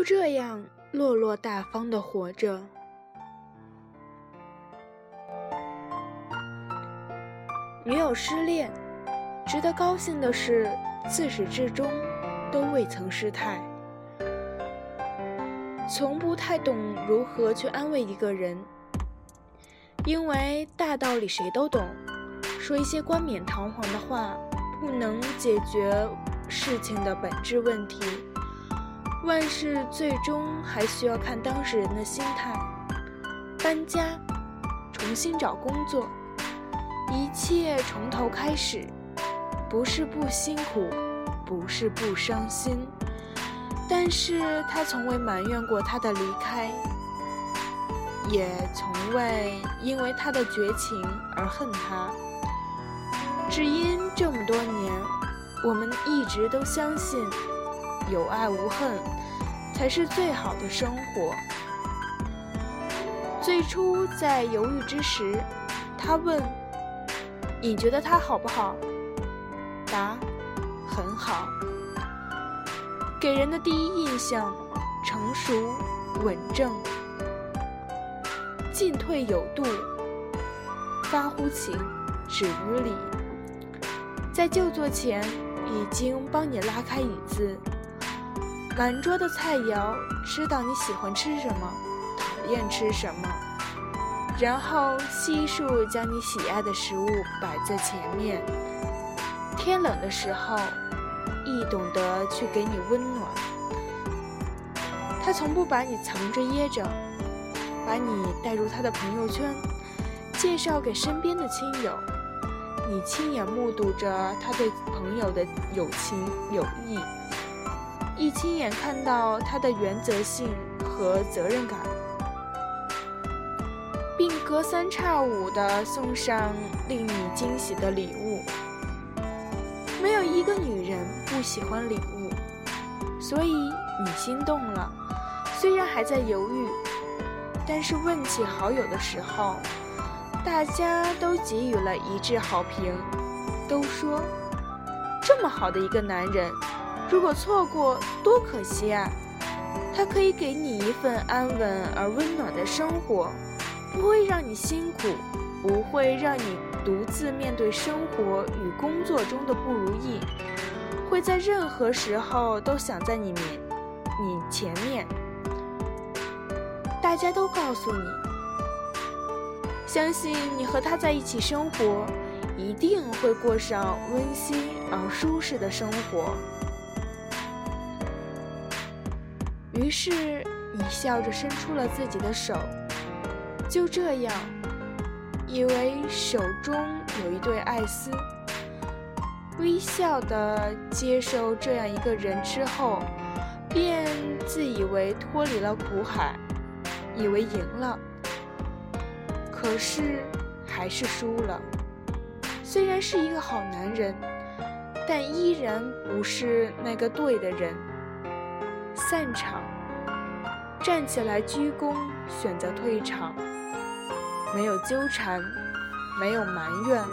就这样落落大方的活着。女友失恋，值得高兴的是，自始至终都未曾失态。从不太懂如何去安慰一个人，因为大道理谁都懂，说一些冠冕堂皇的话不能解决事情的本质问题。万事最终还需要看当事人的心态。搬家，重新找工作，一切从头开始，不是不辛苦，不是不伤心。但是他从未埋怨过他的离开，也从未因为他的绝情而恨他，只因这么多年，我们一直都相信，有爱无恨才是最好的生活。最初在犹豫之时，他问：“你觉得他好不好？”答：“很好。”给人的第一印象，成熟稳正，进退有度，发乎情，止于礼。在就座前，已经帮你拉开椅子，满桌的菜肴，知道你喜欢吃什么，讨厌吃什么，然后悉数将你喜爱的食物摆在前面。天冷的时候。亦懂得去给你温暖，他从不把你藏着掖着，把你带入他的朋友圈，介绍给身边的亲友，你亲眼目睹着他对朋友的友情友谊，一亲眼看到他的原则性和责任感，并隔三差五的送上令你惊喜的礼物。没有一个女人不喜欢礼物，所以你心动了。虽然还在犹豫，但是问起好友的时候，大家都给予了一致好评，都说这么好的一个男人，如果错过多可惜啊！他可以给你一份安稳而温暖的生活，不会让你辛苦，不会让你。独自面对生活与工作中的不如意，会在任何时候都想在你面、你前面。大家都告诉你，相信你和他在一起生活，一定会过上温馨而舒适的生活。于是，你笑着伸出了自己的手，就这样。以为手中有一对爱丝，微笑的接受这样一个人之后，便自以为脱离了苦海，以为赢了，可是还是输了。虽然是一个好男人，但依然不是那个对的人。散场，站起来鞠躬，选择退场。没有纠缠，没有埋怨，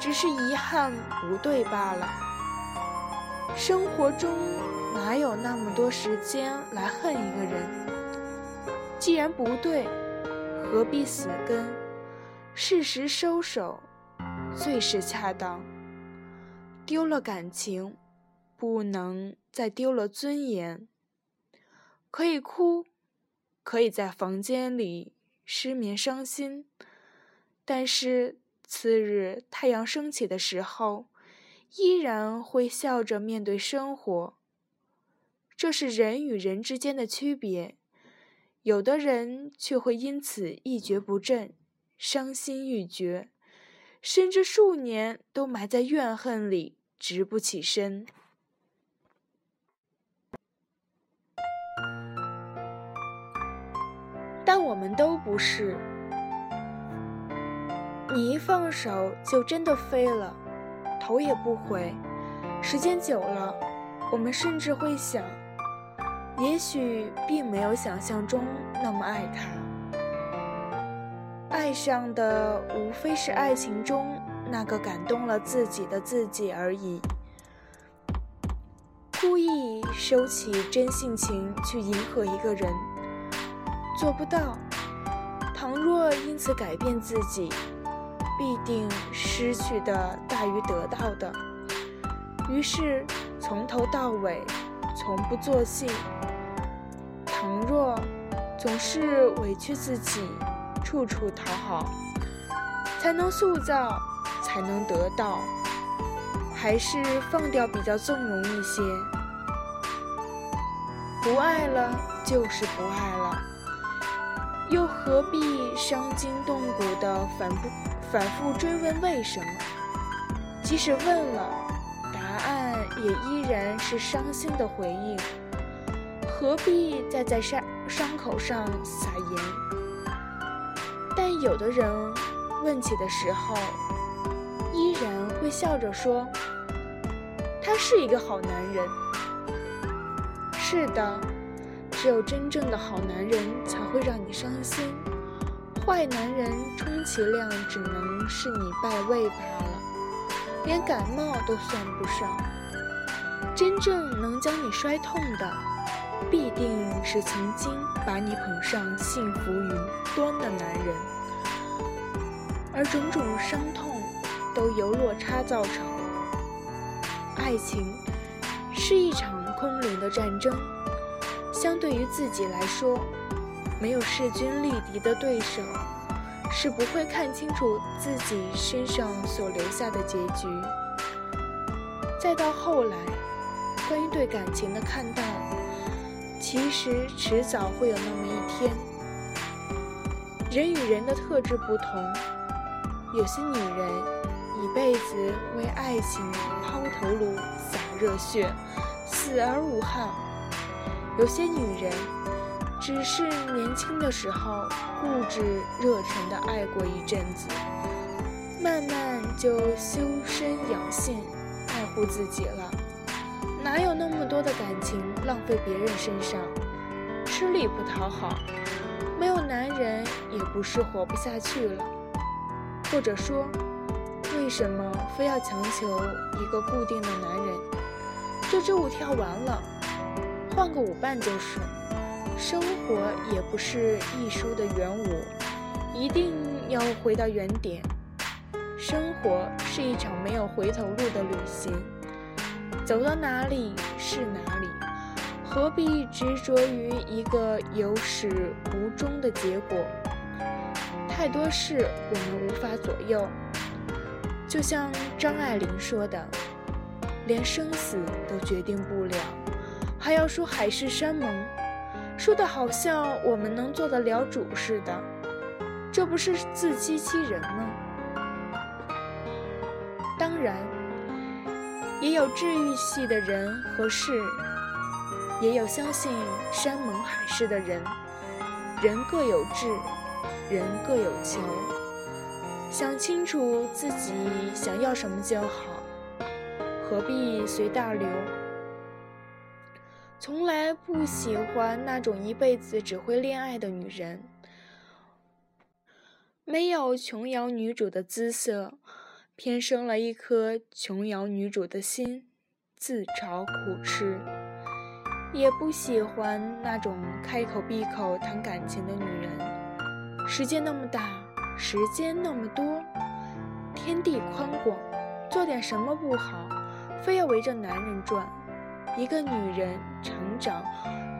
只是遗憾不对罢了。生活中哪有那么多时间来恨一个人？既然不对，何必死跟？适时收手，最是恰当。丢了感情，不能再丢了尊严。可以哭，可以在房间里。失眠伤心，但是次日太阳升起的时候，依然会笑着面对生活。这是人与人之间的区别，有的人却会因此一蹶不振，伤心欲绝，甚至数年都埋在怨恨里，直不起身。但我们都不是，你一放手就真的飞了，头也不回。时间久了，我们甚至会想，也许并没有想象中那么爱他。爱上的无非是爱情中那个感动了自己的自己而已。故意收起真性情去迎合一个人，做不到。倘若因此改变自己，必定失去的大于得到的。于是从头到尾从不做戏。倘若总是委屈自己，处处讨好，才能塑造，才能得到。还是放掉比较纵容一些。不爱了就是不爱了，又何必伤筋动骨的反复反复追问为什么？即使问了，答案也依然是伤心的回应。何必再在伤伤口上撒盐？但有的人问起的时候，依然会笑着说：“他是一个好男人。”是的，只有真正的好男人才会让你伤心，坏男人充其量只能是你败位罢了，连感冒都算不上。真正能将你摔痛的，必定是曾经把你捧上幸福云端的男人，而种种伤痛都由落差造成。爱情是一场。空灵的战争，相对于自己来说，没有势均力敌的对手，是不会看清楚自己身上所留下的结局。再到后来，关于对感情的看淡，其实迟早会有那么一天。人与人的特质不同，有些女人一辈子为爱情抛头颅、洒热血。死而无憾。有些女人只是年轻的时候固执热忱的爱过一阵子，慢慢就修身养性，爱护自己了。哪有那么多的感情浪费别人身上？吃力不讨好，没有男人也不是活不下去了。或者说，为什么非要强求一个固定的男人？这支舞跳完了，换个舞伴就是。生活也不是艺术的圆舞，一定要回到原点。生活是一场没有回头路的旅行，走到哪里是哪里，何必执着于一个有始无终的结果？太多事我们无法左右，就像张爱玲说的。连生死都决定不了，还要说海誓山盟，说的好像我们能做得了主似的，这不是自欺欺人吗？当然，也有治愈系的人和事，也有相信山盟海誓的人。人各有志，人各有求，想清楚自己想要什么就好。何必随大流？从来不喜欢那种一辈子只会恋爱的女人，没有琼瑶女主的姿色，偏生了一颗琼瑶女主的心，自找苦吃。也不喜欢那种开口闭口谈感情的女人。世界那么大，时间那么多，天地宽广，做点什么不好？非要围着男人转，一个女人成长，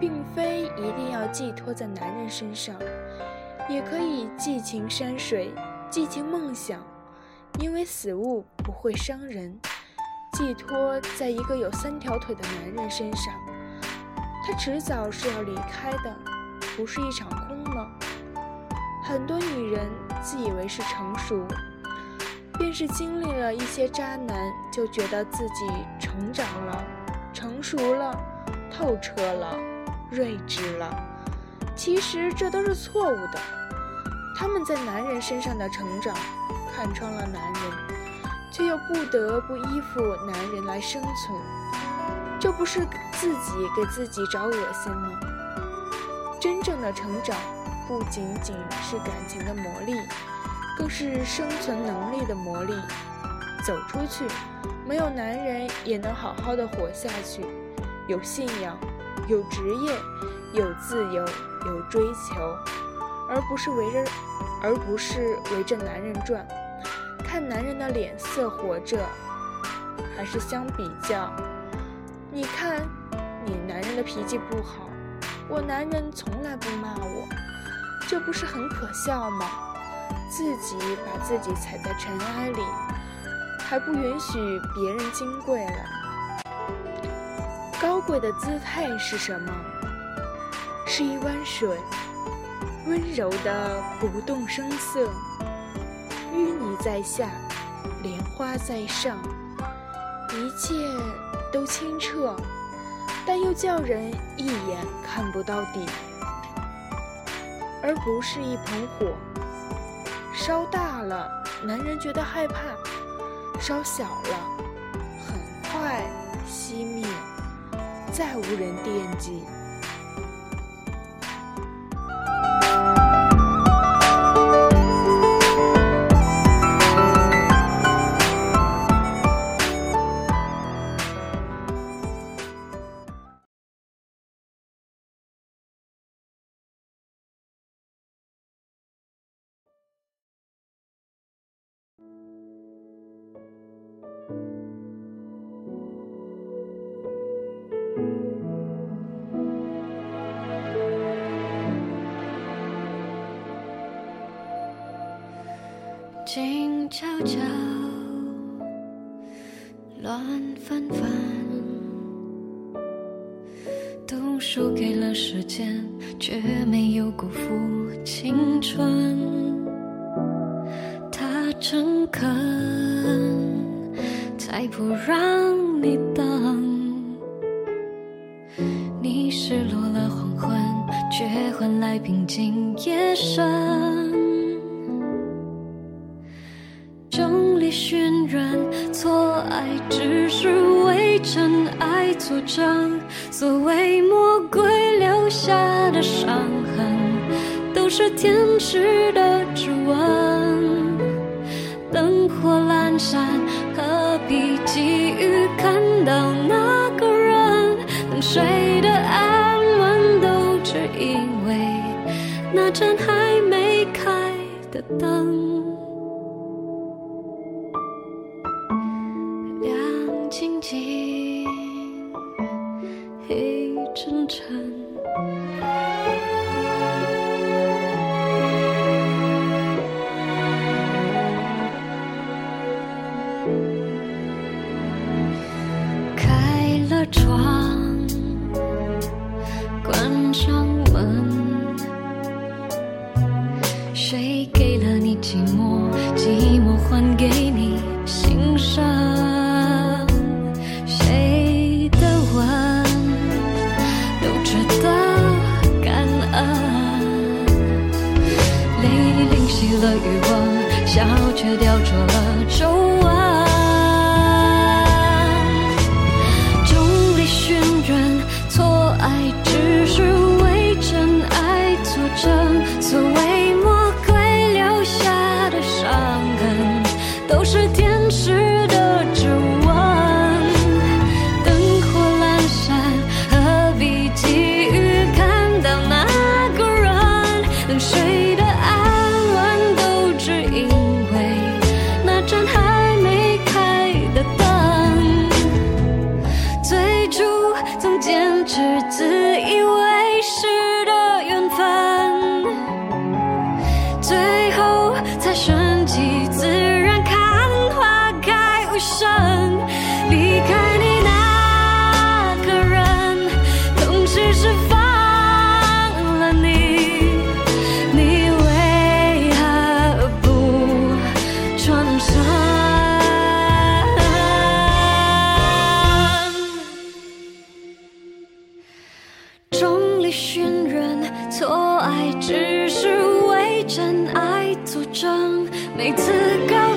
并非一定要寄托在男人身上，也可以寄情山水，寄情梦想，因为死物不会伤人。寄托在一个有三条腿的男人身上，他迟早是要离开的，不是一场空吗？很多女人自以为是成熟。便是经历了一些渣男，就觉得自己成长了、成熟了、透彻了、睿智了。其实这都是错误的。他们在男人身上的成长，看穿了男人，却又不得不依附男人来生存，这不是自己给自己找恶心吗？真正的成长，不仅仅是感情的磨砺。更是生存能力的磨砺。走出去，没有男人也能好好的活下去。有信仰，有职业，有自由，有追求，而不是围着，而不是围着男人转，看男人的脸色活着，还是相比较？你看，你男人的脾气不好，我男人从来不骂我，这不是很可笑吗？自己把自己踩在尘埃里，还不允许别人金贵了。高贵的姿态是什么？是一湾水，温柔的不动声色，淤泥在下，莲花在上，一切都清澈，但又叫人一眼看不到底，而不是一盆火，烧大了，男人觉得害怕；烧小了，很快熄灭。再无人惦记。静悄悄，乱纷纷，都输给了时间，却没有辜负青春。他诚恳，才不让你等。你失落了黄昏，却换来平静夜深。爱只是为真爱作证。所谓魔鬼留下的伤痕，都是天使的指纹。灯火阑珊，何必急于看到那个人？等睡得安稳，都只因为那盏还没开的灯。开了窗，关上。尺子信任错爱只是为真爱作证。每次告